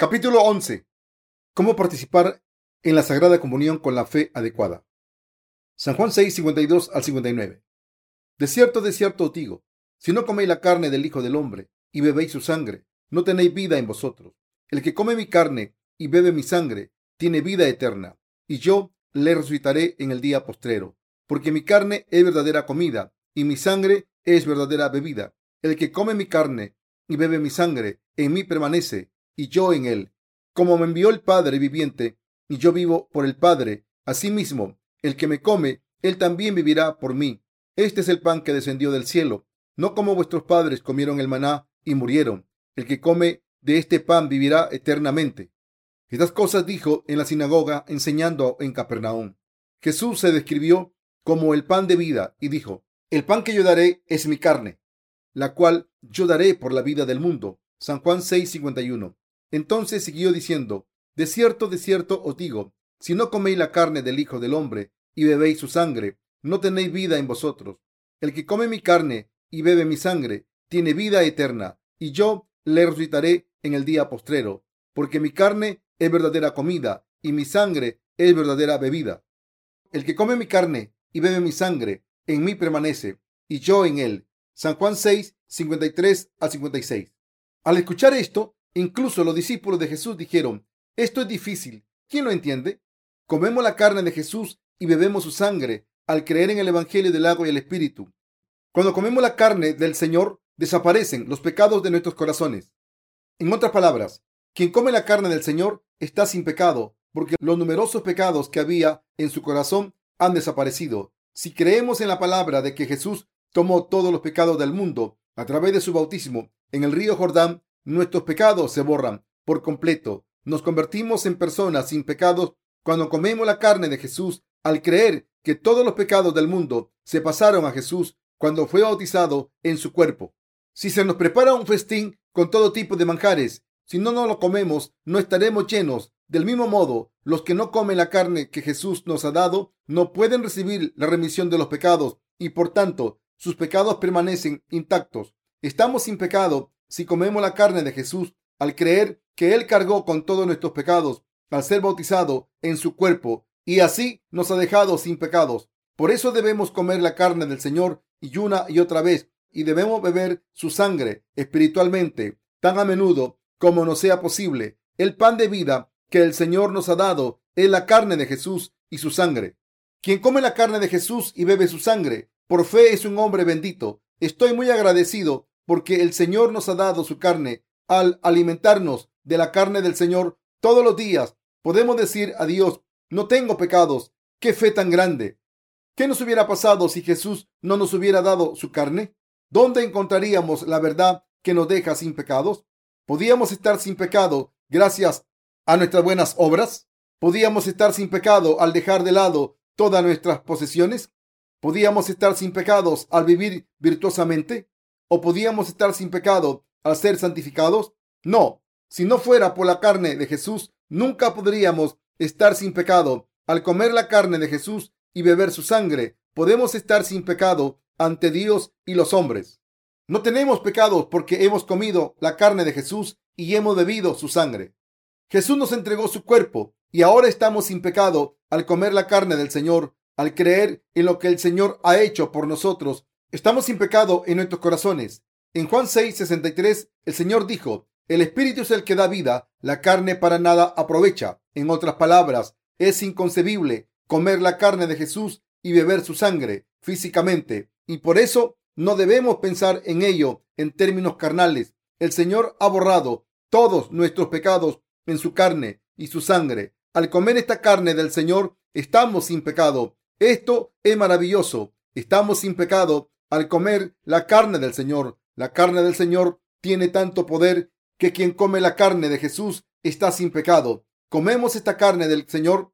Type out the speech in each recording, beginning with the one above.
Capítulo 11. ¿Cómo participar en la Sagrada Comunión con la fe adecuada? San Juan 6, 52 al 59. De cierto, de cierto os digo, si no coméis la carne del Hijo del Hombre y bebéis su sangre, no tenéis vida en vosotros. El que come mi carne y bebe mi sangre, tiene vida eterna, y yo le resucitaré en el día postrero, porque mi carne es verdadera comida y mi sangre es verdadera bebida. El que come mi carne y bebe mi sangre, en mí permanece y yo en él. Como me envió el Padre viviente y yo vivo por el Padre, asimismo, el que me come, él también vivirá por mí. Este es el pan que descendió del cielo, no como vuestros padres comieron el maná y murieron. El que come de este pan vivirá eternamente. Estas cosas dijo en la sinagoga enseñando en Capernaum. Jesús se describió como el pan de vida y dijo, el pan que yo daré es mi carne, la cual yo daré por la vida del mundo. San Juan 6:51. Entonces siguió diciendo, de cierto, de cierto os digo, si no coméis la carne del Hijo del Hombre y bebéis su sangre, no tenéis vida en vosotros. El que come mi carne y bebe mi sangre, tiene vida eterna, y yo le resucitaré en el día postrero, porque mi carne es verdadera comida y mi sangre es verdadera bebida. El que come mi carne y bebe mi sangre, en mí permanece, y yo en él. San Juan 6, 53 al 56. Al escuchar esto, incluso los discípulos de Jesús dijeron, esto es difícil. ¿Quién lo entiende? Comemos la carne de Jesús y bebemos su sangre al creer en el Evangelio del agua y el Espíritu. Cuando comemos la carne del Señor, desaparecen los pecados de nuestros corazones. En otras palabras, quien come la carne del Señor está sin pecado, porque los numerosos pecados que había en su corazón han desaparecido. Si creemos en la palabra de que Jesús tomó todos los pecados del mundo a través de su bautismo en el río Jordán, nuestros pecados se borran por completo. Nos convertimos en personas sin pecados cuando comemos la carne de Jesús al creer que todos los pecados del mundo se pasaron a Jesús cuando fue bautizado en su cuerpo. Si se nos prepara un festín con todo tipo de manjares, si no nos lo comemos, no estaremos llenos. Del mismo modo, los que no comen la carne que Jesús nos ha dado no pueden recibir la remisión de los pecados y por tanto sus pecados permanecen intactos. Estamos sin pecado si comemos la carne de Jesús al creer que Él cargó con todos nuestros pecados al ser bautizado en su cuerpo y así nos ha dejado sin pecados. Por eso debemos comer la carne del Señor y una y otra vez y debemos beber su sangre espiritualmente tan a menudo como nos sea posible. El pan de vida que el Señor nos ha dado es la carne de Jesús y su sangre. Quien come la carne de Jesús y bebe su sangre, por fe es un hombre bendito. Estoy muy agradecido porque el Señor nos ha dado su carne. Al alimentarnos de la carne del Señor todos los días, podemos decir a Dios, no tengo pecados. ¡Qué fe tan grande! ¿Qué nos hubiera pasado si Jesús no nos hubiera dado su carne? ¿Dónde encontraríamos la verdad que nos deja sin pecados? ¿Podíamos estar sin pecado gracias a nuestras buenas obras? ¿Podíamos estar sin pecado al dejar de lado todas nuestras posesiones? ¿Podíamos estar sin pecados al vivir virtuosamente? ¿O podíamos estar sin pecado al ser santificados? No, si no fuera por la carne de Jesús, nunca podríamos estar sin pecado. Al comer la carne de Jesús y beber su sangre, podemos estar sin pecado ante Dios y los hombres. No tenemos pecados porque hemos comido la carne de Jesús y hemos bebido su sangre. Jesús nos entregó su cuerpo y ahora estamos sin pecado al comer la carne del Señor, al creer en lo que el Señor ha hecho por nosotros. Estamos sin pecado en nuestros corazones. En Juan 6, 63, el Señor dijo, el Espíritu es el que da vida, la carne para nada aprovecha. En otras palabras, es inconcebible comer la carne de Jesús y beber su sangre físicamente. Y por eso no debemos pensar en ello en términos carnales. El Señor ha borrado todos nuestros pecados en su carne y su sangre. Al comer esta carne del Señor, estamos sin pecado. Esto es maravilloso. Estamos sin pecado al comer la carne del Señor. La carne del Señor tiene tanto poder que quien come la carne de Jesús está sin pecado. Comemos esta carne del Señor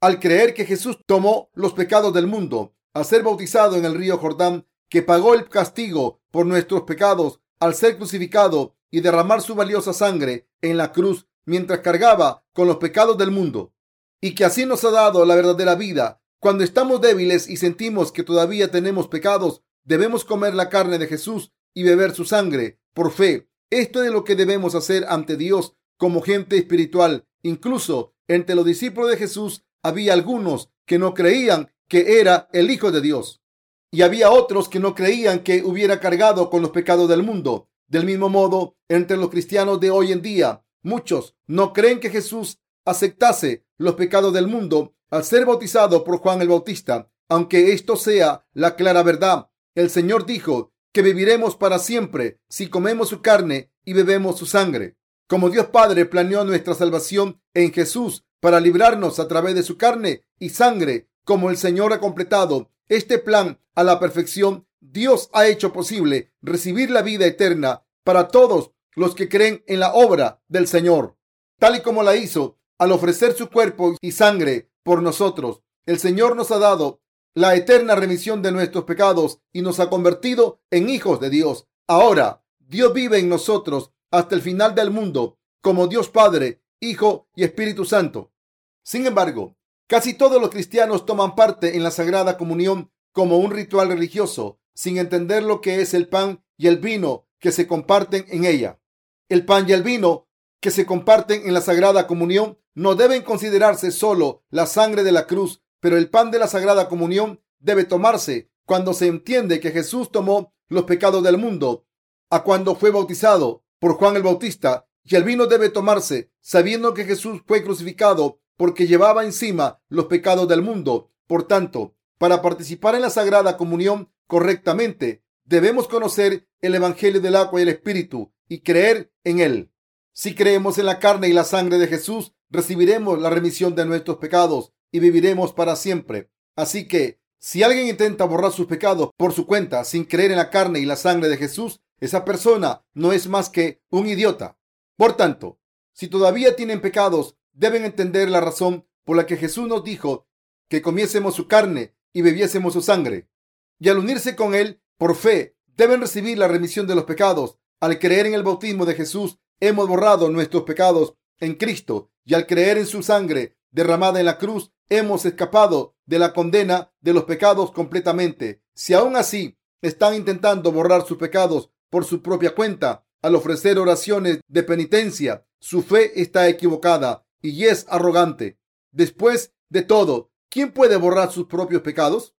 al creer que Jesús tomó los pecados del mundo, al ser bautizado en el río Jordán, que pagó el castigo por nuestros pecados al ser crucificado y derramar su valiosa sangre en la cruz mientras cargaba con los pecados del mundo, y que así nos ha dado la verdadera vida. Cuando estamos débiles y sentimos que todavía tenemos pecados, debemos comer la carne de Jesús y beber su sangre por fe. Esto es lo que debemos hacer ante Dios como gente espiritual. Incluso entre los discípulos de Jesús había algunos que no creían que era el Hijo de Dios. Y había otros que no creían que hubiera cargado con los pecados del mundo. Del mismo modo, entre los cristianos de hoy en día, muchos no creen que Jesús aceptase los pecados del mundo al ser bautizado por Juan el Bautista. Aunque esto sea la clara verdad, el Señor dijo que viviremos para siempre si comemos su carne y bebemos su sangre. Como Dios Padre planeó nuestra salvación en Jesús para librarnos a través de su carne y sangre, como el Señor ha completado este plan a la perfección, Dios ha hecho posible recibir la vida eterna para todos los que creen en la obra del Señor, tal y como la hizo al ofrecer su cuerpo y sangre por nosotros. El Señor nos ha dado la eterna remisión de nuestros pecados y nos ha convertido en hijos de Dios. Ahora, Dios vive en nosotros hasta el final del mundo como Dios Padre, Hijo y Espíritu Santo. Sin embargo, casi todos los cristianos toman parte en la Sagrada Comunión como un ritual religioso, sin entender lo que es el pan y el vino que se comparten en ella. El pan y el vino que se comparten en la Sagrada Comunión no deben considerarse solo la sangre de la cruz, pero el pan de la Sagrada Comunión debe tomarse cuando se entiende que Jesús tomó los pecados del mundo, a cuando fue bautizado por Juan el Bautista, y el vino debe tomarse sabiendo que Jesús fue crucificado porque llevaba encima los pecados del mundo. Por tanto, para participar en la Sagrada Comunión correctamente, debemos conocer el Evangelio del agua y el Espíritu y creer en él. Si creemos en la carne y la sangre de Jesús, recibiremos la remisión de nuestros pecados y viviremos para siempre. Así que, si alguien intenta borrar sus pecados por su cuenta sin creer en la carne y la sangre de Jesús, esa persona no es más que un idiota. Por tanto, si todavía tienen pecados, deben entender la razón por la que Jesús nos dijo que comiésemos su carne y bebiésemos su sangre. Y al unirse con Él por fe, deben recibir la remisión de los pecados. Al creer en el bautismo de Jesús, hemos borrado nuestros pecados en Cristo y al creer en su sangre derramada en la cruz, hemos escapado de la condena de los pecados completamente. Si aún así están intentando borrar sus pecados por su propia cuenta, al ofrecer oraciones de penitencia, su fe está equivocada y es arrogante. Después de todo, ¿quién puede borrar sus propios pecados?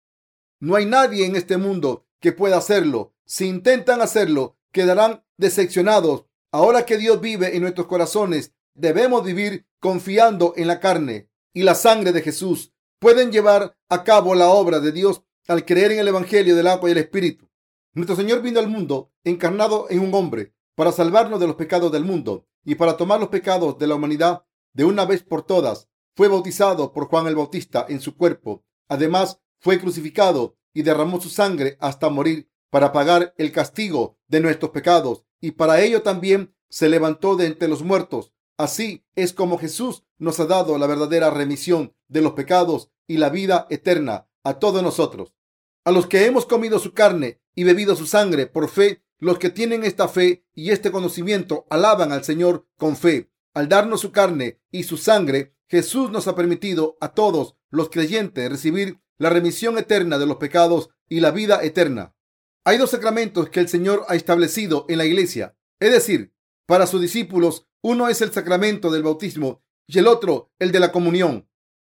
No hay nadie en este mundo que pueda hacerlo. Si intentan hacerlo, quedarán decepcionados Ahora que Dios vive en nuestros corazones, debemos vivir confiando en la carne y la sangre de Jesús. Pueden llevar a cabo la obra de Dios al creer en el Evangelio del agua y el Espíritu. Nuestro Señor vino al mundo encarnado en un hombre para salvarnos de los pecados del mundo y para tomar los pecados de la humanidad de una vez por todas. Fue bautizado por Juan el Bautista en su cuerpo. Además, fue crucificado y derramó su sangre hasta morir para pagar el castigo de nuestros pecados y para ello también se levantó de entre los muertos. Así es como Jesús nos ha dado la verdadera remisión de los pecados y la vida eterna a todos nosotros. A los que hemos comido su carne y bebido su sangre por fe, los que tienen esta fe y este conocimiento alaban al Señor con fe. Al darnos su carne y su sangre, Jesús nos ha permitido a todos los creyentes recibir la remisión eterna de los pecados y la vida eterna. Hay dos sacramentos que el Señor ha establecido en la iglesia, es decir, para sus discípulos, uno es el sacramento del bautismo y el otro el de la comunión.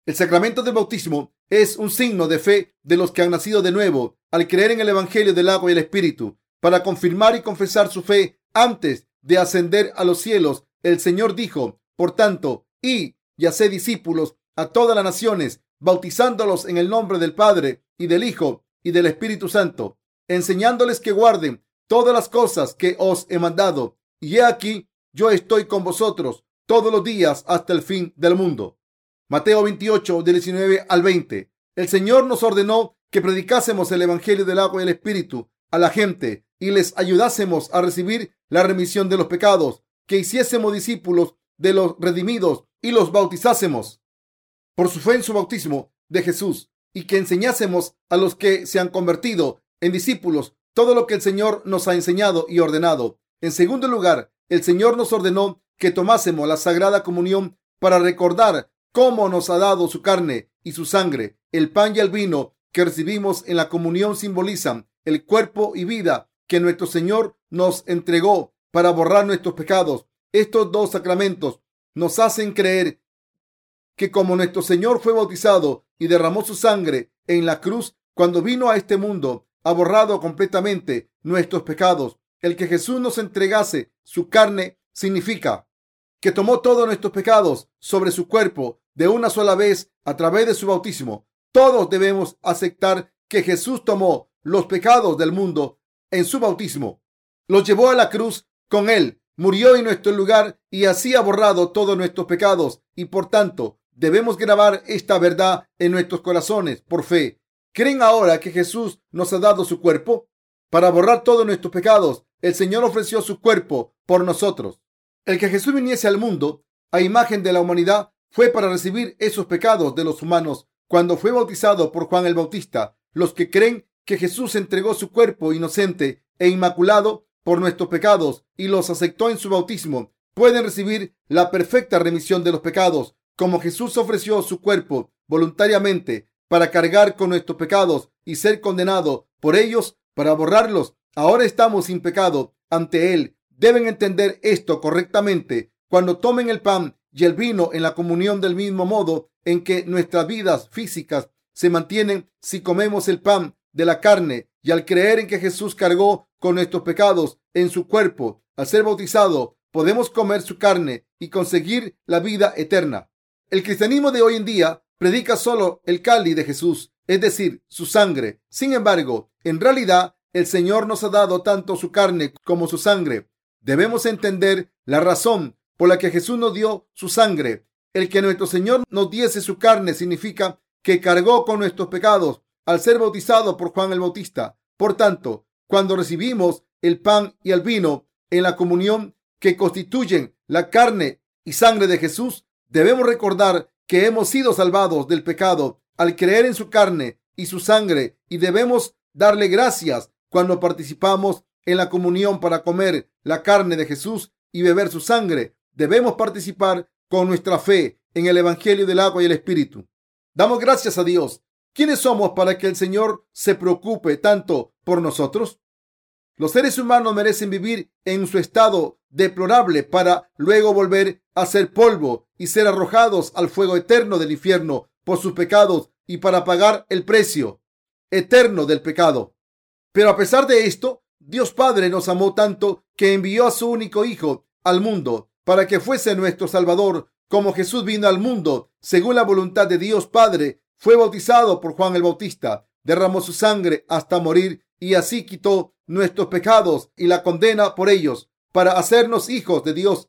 El sacramento del bautismo es un signo de fe de los que han nacido de nuevo al creer en el Evangelio del agua y el Espíritu. Para confirmar y confesar su fe antes de ascender a los cielos, el Señor dijo, por tanto, y y haced discípulos a todas las naciones, bautizándolos en el nombre del Padre y del Hijo y del Espíritu Santo enseñándoles que guarden todas las cosas que os he mandado. Y he aquí, yo estoy con vosotros todos los días hasta el fin del mundo. Mateo 28, del 19 al 20. El Señor nos ordenó que predicásemos el Evangelio del agua y el Espíritu a la gente y les ayudásemos a recibir la remisión de los pecados, que hiciésemos discípulos de los redimidos y los bautizásemos por su fe en su bautismo de Jesús y que enseñásemos a los que se han convertido en discípulos todo lo que el Señor nos ha enseñado y ordenado. En segundo lugar, el Señor nos ordenó que tomásemos la Sagrada Comunión para recordar cómo nos ha dado su carne y su sangre. El pan y el vino que recibimos en la comunión simbolizan el cuerpo y vida que nuestro Señor nos entregó para borrar nuestros pecados. estos dos sacramentos nos hacen creer que como nuestro Señor fue bautizado y derramó su sangre en la cruz cuando vino a este mundo, ha borrado completamente nuestros pecados. El que Jesús nos entregase su carne significa que tomó todos nuestros pecados sobre su cuerpo de una sola vez a través de su bautismo. Todos debemos aceptar que Jesús tomó los pecados del mundo en su bautismo. Los llevó a la cruz con él, murió en nuestro lugar y así ha borrado todos nuestros pecados y por tanto debemos grabar esta verdad en nuestros corazones por fe. ¿Creen ahora que Jesús nos ha dado su cuerpo? Para borrar todos nuestros pecados, el Señor ofreció su cuerpo por nosotros. El que Jesús viniese al mundo a imagen de la humanidad fue para recibir esos pecados de los humanos cuando fue bautizado por Juan el Bautista. Los que creen que Jesús entregó su cuerpo inocente e inmaculado por nuestros pecados y los aceptó en su bautismo, pueden recibir la perfecta remisión de los pecados, como Jesús ofreció su cuerpo voluntariamente para cargar con nuestros pecados y ser condenado por ellos para borrarlos. Ahora estamos sin pecado ante Él. Deben entender esto correctamente cuando tomen el pan y el vino en la comunión del mismo modo en que nuestras vidas físicas se mantienen si comemos el pan de la carne y al creer en que Jesús cargó con nuestros pecados en su cuerpo, al ser bautizado, podemos comer su carne y conseguir la vida eterna. El cristianismo de hoy en día predica solo el cáliz de Jesús, es decir, su sangre. Sin embargo, en realidad, el Señor nos ha dado tanto su carne como su sangre. Debemos entender la razón por la que Jesús nos dio su sangre. El que nuestro Señor nos diese su carne significa que cargó con nuestros pecados al ser bautizado por Juan el Bautista. Por tanto, cuando recibimos el pan y el vino en la comunión que constituyen la carne y sangre de Jesús, debemos recordar que hemos sido salvados del pecado al creer en su carne y su sangre y debemos darle gracias cuando participamos en la comunión para comer la carne de Jesús y beber su sangre. Debemos participar con nuestra fe en el Evangelio del agua y el Espíritu. Damos gracias a Dios. ¿Quiénes somos para que el Señor se preocupe tanto por nosotros? Los seres humanos merecen vivir en su estado deplorable para luego volver a ser polvo y ser arrojados al fuego eterno del infierno por sus pecados y para pagar el precio eterno del pecado. Pero a pesar de esto, Dios Padre nos amó tanto que envió a su único Hijo al mundo para que fuese nuestro Salvador, como Jesús vino al mundo según la voluntad de Dios Padre, fue bautizado por Juan el Bautista, derramó su sangre hasta morir y así quitó nuestros pecados y la condena por ellos para hacernos hijos de Dios.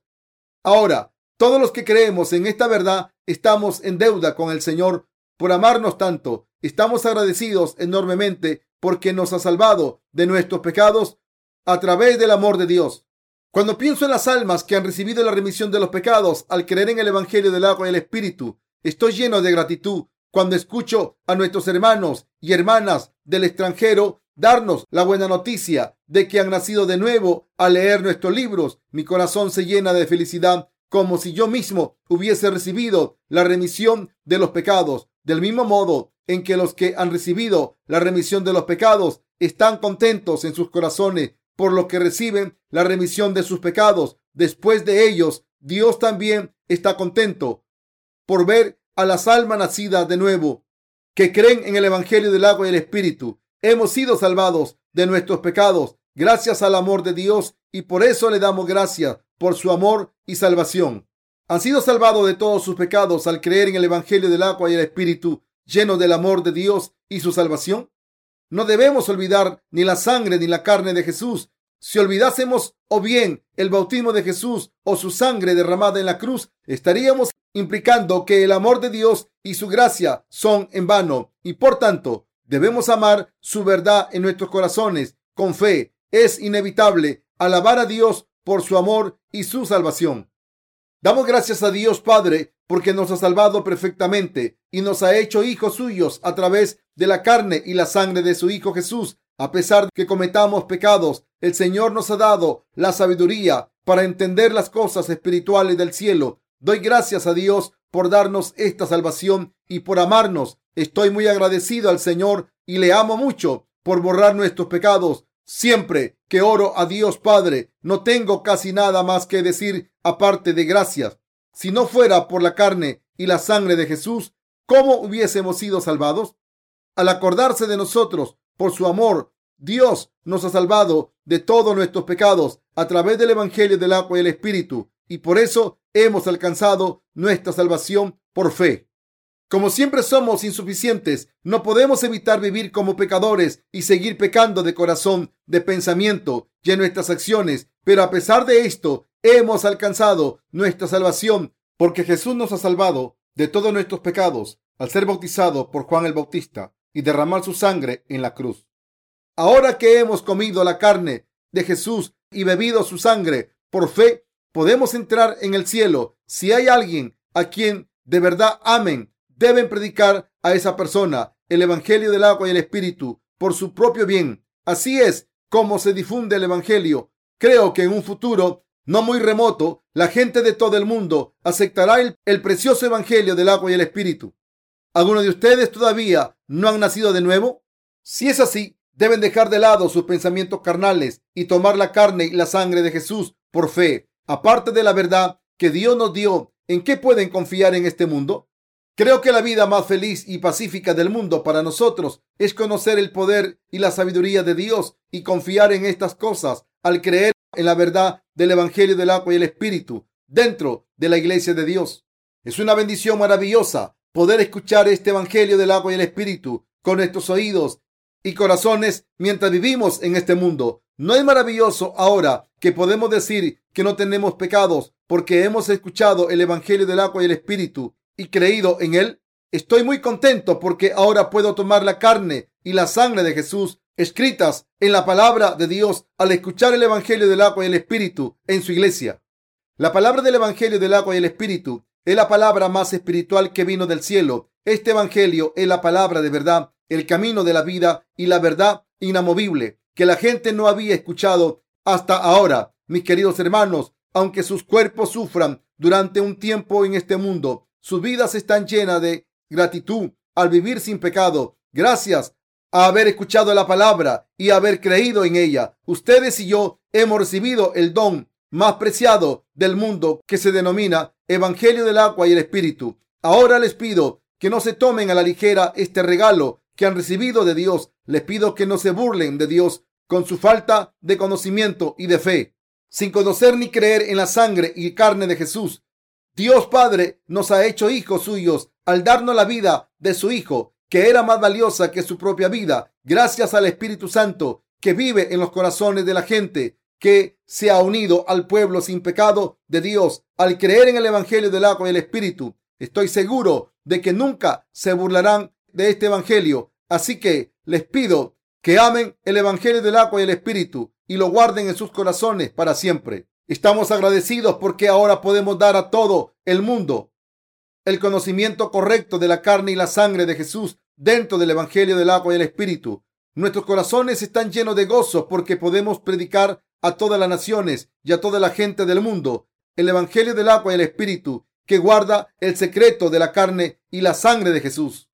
Ahora, todos los que creemos en esta verdad estamos en deuda con el Señor por amarnos tanto. Estamos agradecidos enormemente porque nos ha salvado de nuestros pecados a través del amor de Dios. Cuando pienso en las almas que han recibido la remisión de los pecados al creer en el Evangelio del agua y el Espíritu, estoy lleno de gratitud cuando escucho a nuestros hermanos y hermanas del extranjero darnos la buena noticia de que han nacido de nuevo al leer nuestros libros. Mi corazón se llena de felicidad como si yo mismo hubiese recibido la remisión de los pecados. Del mismo modo en que los que han recibido la remisión de los pecados están contentos en sus corazones por lo que reciben la remisión de sus pecados. Después de ellos, Dios también está contento por ver a las almas nacidas de nuevo que creen en el Evangelio del agua y el Espíritu Hemos sido salvados de nuestros pecados gracias al amor de Dios y por eso le damos gracias por su amor y salvación. Han sido salvados de todos sus pecados al creer en el Evangelio del agua y el Espíritu lleno del amor de Dios y su salvación. No debemos olvidar ni la sangre ni la carne de Jesús. Si olvidásemos o bien el bautismo de Jesús o su sangre derramada en la cruz, estaríamos implicando que el amor de Dios y su gracia son en vano y por tanto Debemos amar su verdad en nuestros corazones con fe. Es inevitable alabar a Dios por su amor y su salvación. Damos gracias a Dios Padre porque nos ha salvado perfectamente y nos ha hecho hijos suyos a través de la carne y la sangre de su Hijo Jesús. A pesar de que cometamos pecados, el Señor nos ha dado la sabiduría para entender las cosas espirituales del cielo. Doy gracias a Dios por darnos esta salvación y por amarnos Estoy muy agradecido al Señor y le amo mucho por borrar nuestros pecados Siempre que oro a Dios Padre, no tengo casi nada más que decir aparte de gracias. Si no fuera por la carne y la sangre de Jesús, ¿cómo hubiésemos sido salvados? Al acordarse de nosotros por su amor, Dios nos ha salvado de todos nuestros pecados a través del Evangelio del agua y el Espíritu, y por eso hemos alcanzado nuestra salvación por fe. Como siempre somos insuficientes, no podemos evitar vivir como pecadores y seguir pecando de corazón, de pensamiento y en nuestras acciones. Pero a pesar de esto, hemos alcanzado nuestra salvación porque Jesús nos ha salvado de todos nuestros pecados al ser bautizado por Juan el Bautista y derramar su sangre en la cruz. Ahora que hemos comido la carne de Jesús y bebido su sangre por fe, podemos entrar en el cielo. Si hay alguien a quien de verdad amen deben predicar a esa persona el Evangelio del agua y el Espíritu por su propio bien. Así es como se difunde el Evangelio. Creo que en un futuro no muy remoto, la gente de todo el mundo aceptará el, precioso Evangelio del agua y el Espíritu. ¿Algunos de ustedes todavía no han nacido de nuevo? Si es así, deben dejar de lado sus pensamientos carnales y tomar la carne y la sangre de Jesús por fe. Aparte de la verdad que Dios nos dio, ¿en qué pueden confiar en este mundo? Creo que la vida más feliz y pacífica del mundo para nosotros es conocer el poder y la sabiduría de Dios y confiar en estas cosas al creer en la verdad del Evangelio del agua y el Espíritu dentro de la iglesia de Dios. Es una bendición maravillosa poder escuchar este Evangelio del agua y el Espíritu con nuestros oídos y corazones mientras vivimos en este mundo. ¿No es maravilloso ahora que podemos decir que no tenemos pecados porque hemos escuchado el Evangelio del agua y el Espíritu y creído en él, estoy muy contento porque ahora puedo tomar la carne y la sangre de Jesús escritas en la palabra de Dios al escuchar el Evangelio del agua y el Espíritu en su iglesia. La palabra del Evangelio del agua y el Espíritu es la palabra más espiritual que vino del cielo. Este Evangelio es la palabra de verdad, el camino de la vida y la verdad inamovible que la gente no había escuchado hasta ahora. Mis queridos hermanos, aunque sus cuerpos sufran durante un tiempo en este mundo, sus vidas están llenas de gratitud al vivir sin pecado, gracias a haber escuchado la palabra y haber creído en ella. Ustedes y yo hemos recibido el don más preciado del mundo que se denomina Evangelio del agua y el Espíritu. Ahora les pido que no se tomen a la ligera este regalo que han recibido de Dios. Les pido que no se burlen de Dios con su falta de conocimiento y de fe, sin conocer ni creer en la sangre y carne de Jesús. Dios Padre nos ha hecho hijos suyos al darnos la vida de su Hijo, que era más valiosa que su propia vida, gracias al Espíritu Santo que vive en los corazones de la gente que se ha unido al pueblo sin pecado de Dios al creer en el Evangelio del agua y el Espíritu. Estoy seguro de que nunca se burlarán de este Evangelio. Así que les pido que amen el Evangelio del agua y el Espíritu y lo guarden en sus corazones para siempre. Estamos agradecidos porque ahora podemos dar a todo el mundo el conocimiento correcto de la carne y la sangre de Jesús dentro del Evangelio del agua y el Espíritu. Nuestros corazones están llenos de gozo porque podemos predicar a todas las naciones y a toda la gente del mundo el Evangelio del agua y el Espíritu que guarda el secreto de la carne y la sangre de Jesús.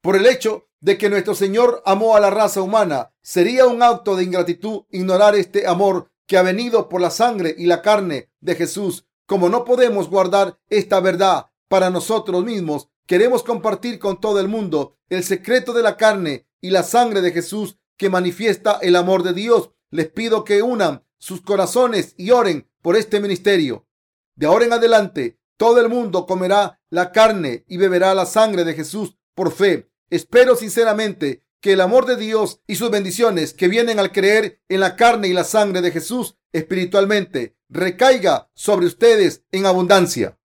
Por el hecho de que nuestro Señor amó a la raza humana, sería un acto de ingratitud ignorar este amor que ha venido por la sangre y la carne de Jesús. Como no podemos guardar esta verdad para nosotros mismos, queremos compartir con todo el mundo el secreto de la carne y la sangre de Jesús que manifiesta el amor de Dios. Les pido que unan sus corazones y oren por este ministerio. De ahora en adelante, todo el mundo comerá la carne y beberá la sangre de Jesús por fe. Espero sinceramente que el amor de Dios y sus bendiciones que vienen al creer en la carne y la sangre de Jesús espiritualmente recaiga sobre ustedes en abundancia.